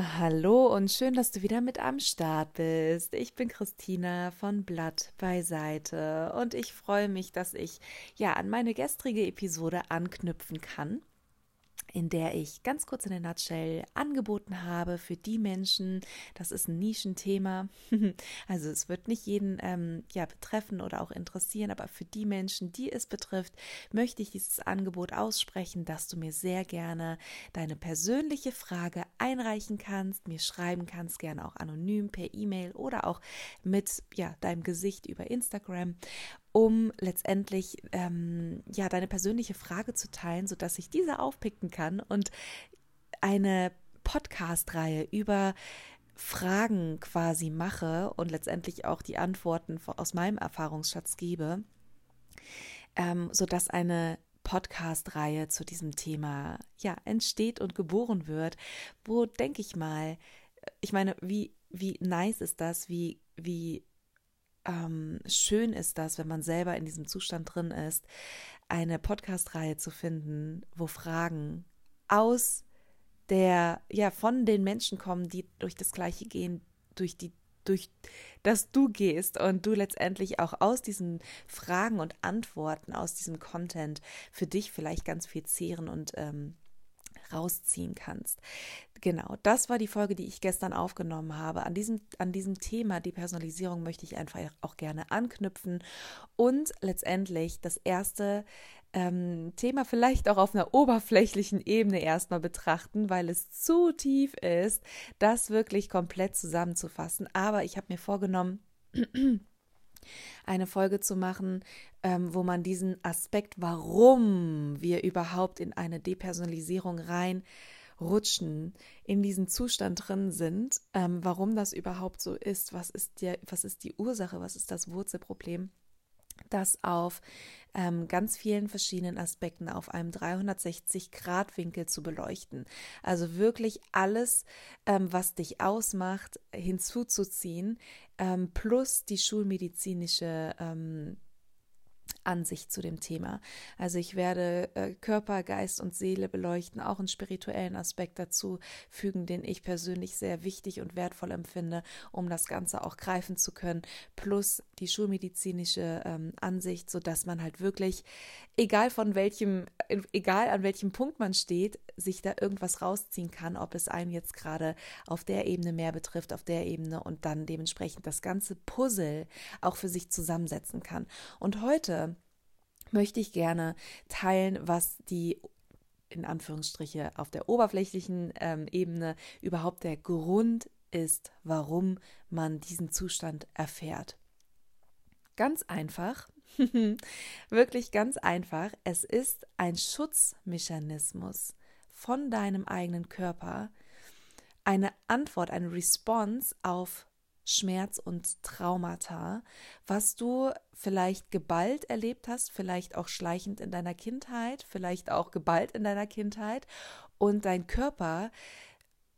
Hallo und schön, dass du wieder mit am Start bist. Ich bin Christina von Blatt beiseite und ich freue mich, dass ich ja an meine gestrige Episode anknüpfen kann in der ich ganz kurz in der Nutshell angeboten habe für die Menschen, das ist ein Nischenthema, also es wird nicht jeden ähm, ja, betreffen oder auch interessieren, aber für die Menschen, die es betrifft, möchte ich dieses Angebot aussprechen, dass du mir sehr gerne deine persönliche Frage einreichen kannst, mir schreiben kannst, gerne auch anonym per E-Mail oder auch mit ja, deinem Gesicht über Instagram um letztendlich ähm, ja deine persönliche Frage zu teilen, sodass ich diese aufpicken kann und eine Podcast-Reihe über Fragen quasi mache und letztendlich auch die Antworten aus meinem Erfahrungsschatz gebe, ähm, sodass eine Podcast-Reihe zu diesem Thema ja entsteht und geboren wird, wo denke ich mal, ich meine, wie wie nice ist das, wie wie ähm, schön ist das, wenn man selber in diesem Zustand drin ist, eine Podcast-Reihe zu finden, wo Fragen aus der, ja, von den Menschen kommen, die durch das Gleiche gehen, durch die, durch das du gehst und du letztendlich auch aus diesen Fragen und Antworten, aus diesem Content für dich vielleicht ganz viel zehren und ähm, rausziehen kannst. Genau, das war die Folge, die ich gestern aufgenommen habe. An diesem, an diesem Thema, die Personalisierung, möchte ich einfach auch gerne anknüpfen und letztendlich das erste ähm, Thema vielleicht auch auf einer oberflächlichen Ebene erstmal betrachten, weil es zu tief ist, das wirklich komplett zusammenzufassen. Aber ich habe mir vorgenommen, eine Folge zu machen, ähm, wo man diesen Aspekt, warum wir überhaupt in eine Depersonalisierung reinrutschen, in diesen Zustand drin sind, ähm, warum das überhaupt so ist, was ist, der, was ist die Ursache, was ist das Wurzelproblem das auf ähm, ganz vielen verschiedenen Aspekten auf einem 360-Grad-Winkel zu beleuchten. Also wirklich alles, ähm, was dich ausmacht, hinzuzuziehen, ähm, plus die schulmedizinische ähm, Ansicht zu dem Thema. Also ich werde äh, Körper, Geist und Seele beleuchten, auch einen spirituellen Aspekt dazu fügen, den ich persönlich sehr wichtig und wertvoll empfinde, um das Ganze auch greifen zu können, plus die schulmedizinische ähm, Ansicht, sodass man halt wirklich, egal von welchem, egal an welchem Punkt man steht, sich da irgendwas rausziehen kann, ob es einen jetzt gerade auf der Ebene mehr betrifft, auf der Ebene und dann dementsprechend das ganze Puzzle auch für sich zusammensetzen kann. Und heute möchte ich gerne teilen, was die in Anführungsstriche auf der oberflächlichen ähm, Ebene überhaupt der Grund ist, warum man diesen Zustand erfährt. Ganz einfach, wirklich ganz einfach, es ist ein Schutzmechanismus von deinem eigenen Körper, eine Antwort, eine Response auf Schmerz und Traumata, was du vielleicht geballt erlebt hast, vielleicht auch schleichend in deiner Kindheit, vielleicht auch geballt in deiner Kindheit. Und dein Körper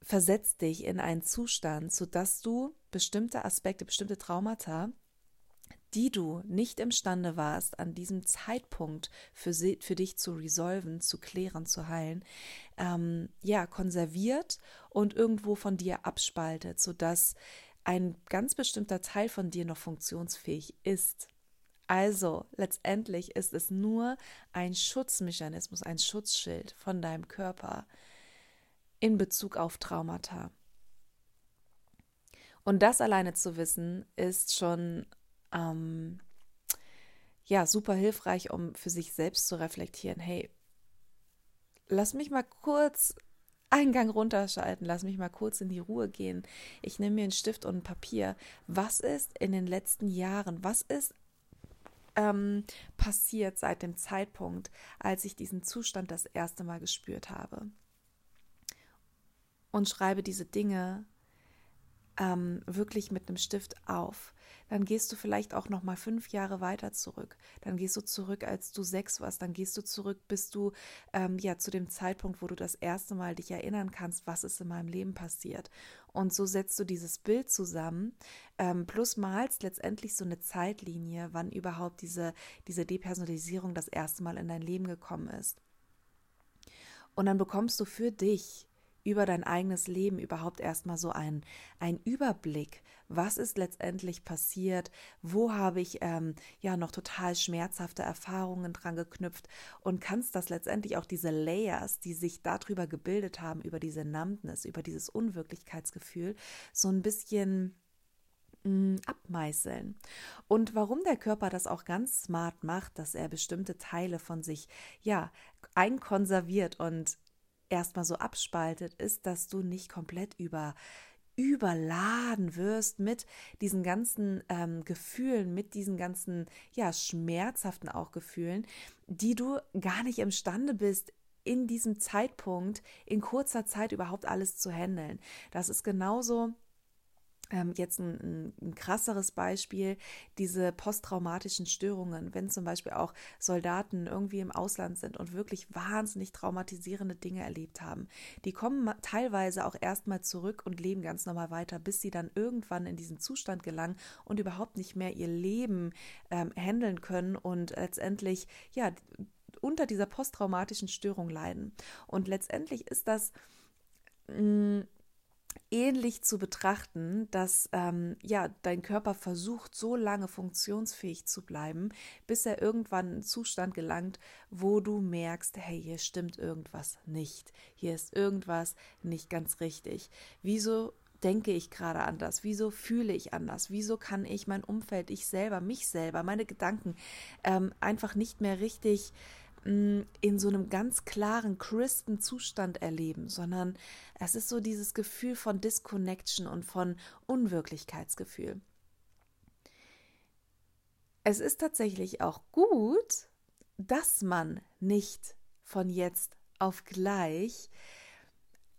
versetzt dich in einen Zustand, sodass du bestimmte Aspekte, bestimmte Traumata die du nicht imstande warst, an diesem Zeitpunkt für, sie, für dich zu resolven, zu klären, zu heilen, ähm, ja, konserviert und irgendwo von dir abspaltet, sodass ein ganz bestimmter Teil von dir noch funktionsfähig ist. Also letztendlich ist es nur ein Schutzmechanismus, ein Schutzschild von deinem Körper in Bezug auf Traumata. Und das alleine zu wissen, ist schon ähm, ja super hilfreich, um für sich selbst zu reflektieren. Hey, lass mich mal kurz Eingang runterschalten, lass mich mal kurz in die Ruhe gehen. Ich nehme mir einen Stift und ein Papier. Was ist in den letzten Jahren, was ist ähm, passiert seit dem Zeitpunkt, als ich diesen Zustand das erste Mal gespürt habe? Und schreibe diese Dinge ähm, wirklich mit einem Stift auf dann gehst du vielleicht auch noch mal fünf Jahre weiter zurück. Dann gehst du zurück, als du sechs warst. Dann gehst du zurück, bis du ähm, ja zu dem Zeitpunkt, wo du das erste Mal dich erinnern kannst, was ist in meinem Leben passiert. Und so setzt du dieses Bild zusammen, ähm, plus malst letztendlich so eine Zeitlinie, wann überhaupt diese, diese Depersonalisierung das erste Mal in dein Leben gekommen ist. Und dann bekommst du für dich über dein eigenes Leben überhaupt erstmal so einen, einen Überblick. Was ist letztendlich passiert? Wo habe ich ähm, ja noch total schmerzhafte Erfahrungen dran geknüpft und kannst das letztendlich auch diese Layers, die sich darüber gebildet haben, über diese Numbness, über dieses Unwirklichkeitsgefühl, so ein bisschen mm, abmeißeln. Und warum der Körper das auch ganz smart macht, dass er bestimmte Teile von sich ja einkonserviert und erstmal so abspaltet, ist, dass du nicht komplett über überladen wirst mit diesen ganzen ähm, Gefühlen, mit diesen ganzen, ja, schmerzhaften auch Gefühlen, die du gar nicht imstande bist, in diesem Zeitpunkt in kurzer Zeit überhaupt alles zu handeln. Das ist genauso jetzt ein, ein, ein, krasseres Beispiel, diese posttraumatischen Störungen, wenn zum Beispiel auch Soldaten irgendwie im Ausland sind und wirklich wahnsinnig traumatisierende Dinge erlebt haben. Die kommen teilweise auch erstmal zurück und leben ganz normal weiter, bis sie dann irgendwann in diesen Zustand gelangen und überhaupt nicht mehr ihr Leben ähm, handeln können und letztendlich, ja, unter dieser posttraumatischen Störung leiden. Und letztendlich ist das mh, mm, ähnlich zu betrachten, dass ähm, ja dein Körper versucht, so lange funktionsfähig zu bleiben, bis er irgendwann in einen Zustand gelangt, wo du merkst, hey, hier stimmt irgendwas nicht, hier ist irgendwas nicht ganz richtig. Wieso denke ich gerade anders? Wieso fühle ich anders? Wieso kann ich mein Umfeld, ich selber, mich selber, meine Gedanken ähm, einfach nicht mehr richtig in so einem ganz klaren, crispen Zustand erleben, sondern es ist so dieses Gefühl von Disconnection und von Unwirklichkeitsgefühl. Es ist tatsächlich auch gut, dass man nicht von jetzt auf gleich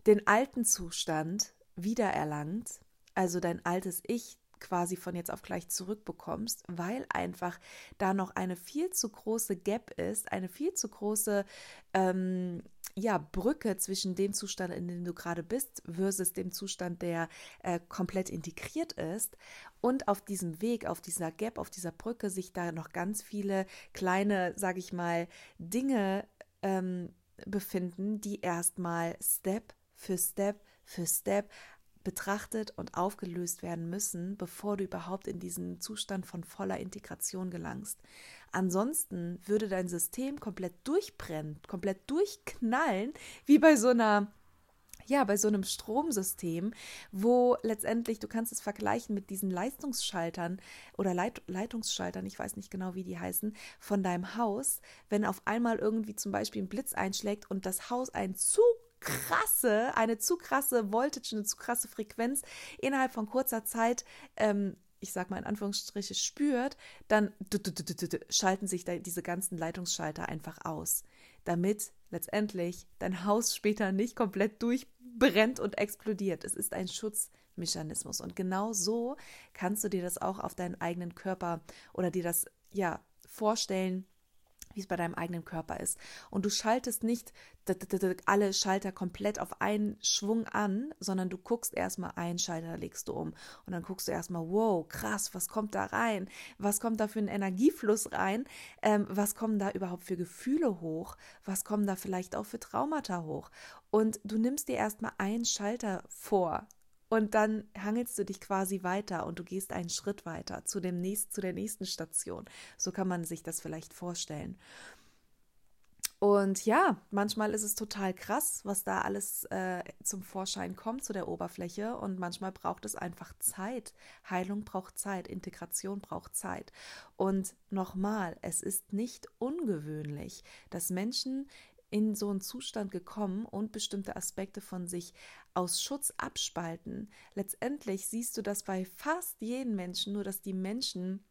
den alten Zustand wiedererlangt, also dein altes Ich quasi von jetzt auf gleich zurückbekommst, weil einfach da noch eine viel zu große Gap ist, eine viel zu große ähm, ja, Brücke zwischen dem Zustand, in dem du gerade bist, versus dem Zustand, der äh, komplett integriert ist. Und auf diesem Weg, auf dieser Gap, auf dieser Brücke sich da noch ganz viele kleine, sage ich mal, Dinge ähm, befinden, die erstmal Step für Step für Step betrachtet und aufgelöst werden müssen, bevor du überhaupt in diesen Zustand von voller Integration gelangst. Ansonsten würde dein System komplett durchbrennen, komplett durchknallen, wie bei so einer ja, bei so einem Stromsystem, wo letztendlich, du kannst es vergleichen mit diesen Leistungsschaltern oder Leit Leitungsschaltern, ich weiß nicht genau, wie die heißen, von deinem Haus, wenn auf einmal irgendwie zum Beispiel ein Blitz einschlägt und das Haus einen zu krasse, eine zu krasse Voltage, eine zu krasse Frequenz innerhalb von kurzer Zeit ähm, ich sag mal in Anführungsstriche, spürt, dann schalten sich diese ganzen Leitungsschalter einfach aus, damit letztendlich dein Haus später nicht komplett durchbrennt und explodiert. Es ist ein Schutzmechanismus und genau so kannst du dir das auch auf deinen eigenen Körper oder dir das ja vorstellen, wie es bei deinem eigenen Körper ist. Und du schaltest nicht alle Schalter komplett auf einen Schwung an, sondern du guckst erstmal einen Schalter, legst du um. Und dann guckst du erstmal, wow, krass, was kommt da rein? Was kommt da für ein Energiefluss rein? Ähm, was kommen da überhaupt für Gefühle hoch? Was kommen da vielleicht auch für Traumata hoch? Und du nimmst dir erstmal einen Schalter vor und dann hangelst du dich quasi weiter und du gehst einen Schritt weiter zu, dem nächsten, zu der nächsten Station. So kann man sich das vielleicht vorstellen. Und ja, manchmal ist es total krass, was da alles äh, zum Vorschein kommt zu der Oberfläche. Und manchmal braucht es einfach Zeit. Heilung braucht Zeit, Integration braucht Zeit. Und nochmal, es ist nicht ungewöhnlich, dass Menschen in so einen Zustand gekommen und bestimmte Aspekte von sich aus Schutz abspalten. Letztendlich siehst du das bei fast jedem Menschen, nur dass die Menschen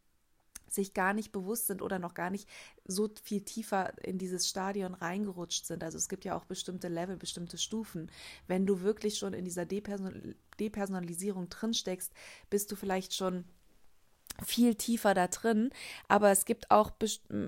sich gar nicht bewusst sind oder noch gar nicht so viel tiefer in dieses Stadion reingerutscht sind. Also es gibt ja auch bestimmte Level, bestimmte Stufen. Wenn du wirklich schon in dieser Depersonalisierung drinsteckst, bist du vielleicht schon viel tiefer da drin. Aber es gibt auch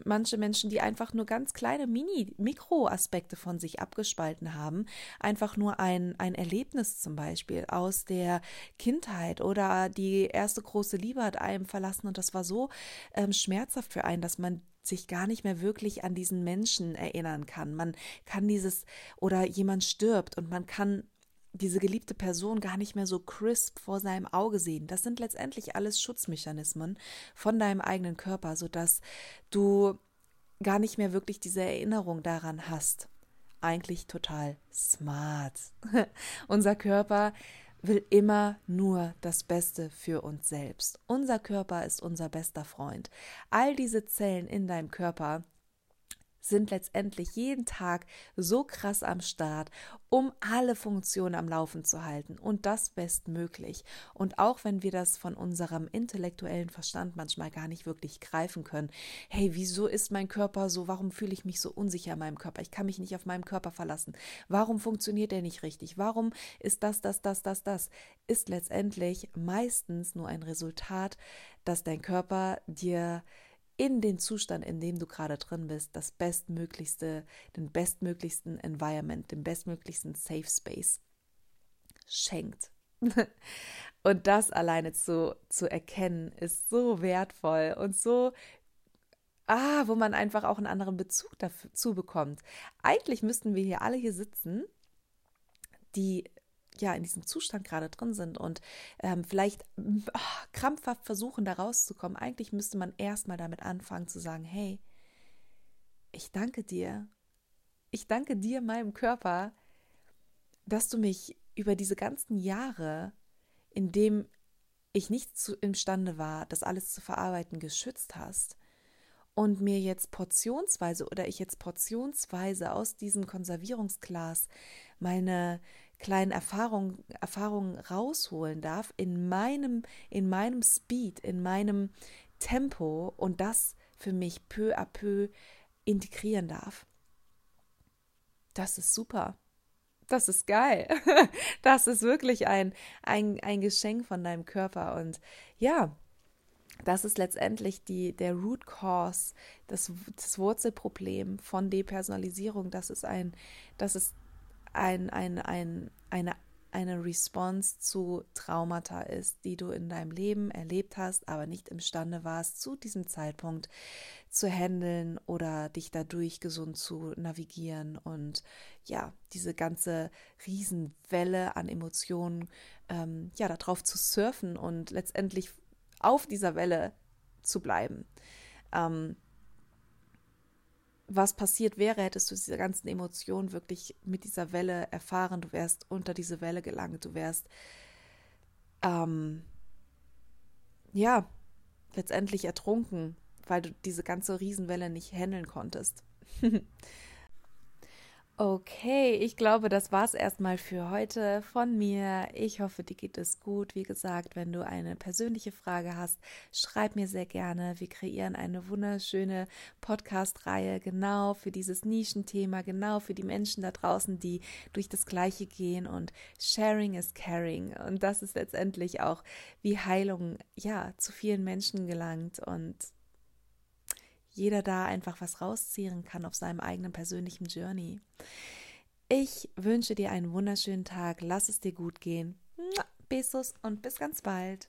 manche Menschen, die einfach nur ganz kleine Mini-Mikro-Aspekte von sich abgespalten haben. Einfach nur ein, ein Erlebnis zum Beispiel aus der Kindheit oder die erste große Liebe hat einem verlassen und das war so ähm, schmerzhaft für einen, dass man sich gar nicht mehr wirklich an diesen Menschen erinnern kann. Man kann dieses oder jemand stirbt und man kann diese geliebte Person gar nicht mehr so crisp vor seinem Auge sehen. Das sind letztendlich alles Schutzmechanismen von deinem eigenen Körper, sodass du gar nicht mehr wirklich diese Erinnerung daran hast. Eigentlich total smart. Unser Körper will immer nur das Beste für uns selbst. Unser Körper ist unser bester Freund. All diese Zellen in deinem Körper sind letztendlich jeden Tag so krass am Start, um alle Funktionen am Laufen zu halten und das bestmöglich. Und auch wenn wir das von unserem intellektuellen Verstand manchmal gar nicht wirklich greifen können, hey, wieso ist mein Körper so, warum fühle ich mich so unsicher in meinem Körper? Ich kann mich nicht auf meinem Körper verlassen. Warum funktioniert er nicht richtig? Warum ist das, das, das, das, das? Ist letztendlich meistens nur ein Resultat, dass dein Körper dir in den Zustand, in dem du gerade drin bist, das bestmöglichste, den bestmöglichsten Environment, den bestmöglichsten Safe Space schenkt. und das alleine zu, zu erkennen, ist so wertvoll und so, ah, wo man einfach auch einen anderen Bezug dazu bekommt. Eigentlich müssten wir hier alle hier sitzen, die ja in diesem Zustand gerade drin sind und ähm, vielleicht oh, krampfhaft versuchen, da rauszukommen. Eigentlich müsste man erstmal damit anfangen zu sagen, hey, ich danke dir. Ich danke dir, meinem Körper, dass du mich über diese ganzen Jahre, in dem ich nicht zu, imstande war, das alles zu verarbeiten, geschützt hast und mir jetzt portionsweise oder ich jetzt portionsweise aus diesem Konservierungsglas meine kleinen Erfahrungen, rausholen darf in meinem, in meinem Speed, in meinem Tempo und das für mich peu à peu integrieren darf. Das ist super. Das ist geil. Das ist wirklich ein, ein, ein Geschenk von deinem Körper. Und ja, das ist letztendlich die, der Root Cause, das, das Wurzelproblem von Depersonalisierung. Das ist ein, das ist ein, ein, ein, eine, eine Response zu Traumata ist, die du in deinem Leben erlebt hast, aber nicht imstande warst, zu diesem Zeitpunkt zu handeln oder dich dadurch gesund zu navigieren und ja, diese ganze Riesenwelle an Emotionen, ähm, ja, darauf zu surfen und letztendlich auf dieser Welle zu bleiben. Ähm, was passiert wäre, hättest du diese ganzen Emotionen wirklich mit dieser Welle erfahren, du wärst unter diese Welle gelangt, du wärst ähm, ja letztendlich ertrunken, weil du diese ganze Riesenwelle nicht handeln konntest. Okay, ich glaube, das war's erstmal für heute von mir. Ich hoffe, dir geht es gut. Wie gesagt, wenn du eine persönliche Frage hast, schreib mir sehr gerne. Wir kreieren eine wunderschöne Podcast-Reihe genau für dieses Nischenthema, genau für die Menschen da draußen, die durch das Gleiche gehen und Sharing is Caring. Und das ist letztendlich auch, wie Heilung, ja, zu vielen Menschen gelangt und jeder da einfach was rausziehen kann auf seinem eigenen persönlichen Journey. Ich wünsche dir einen wunderschönen Tag, lass es dir gut gehen. Besos und bis ganz bald.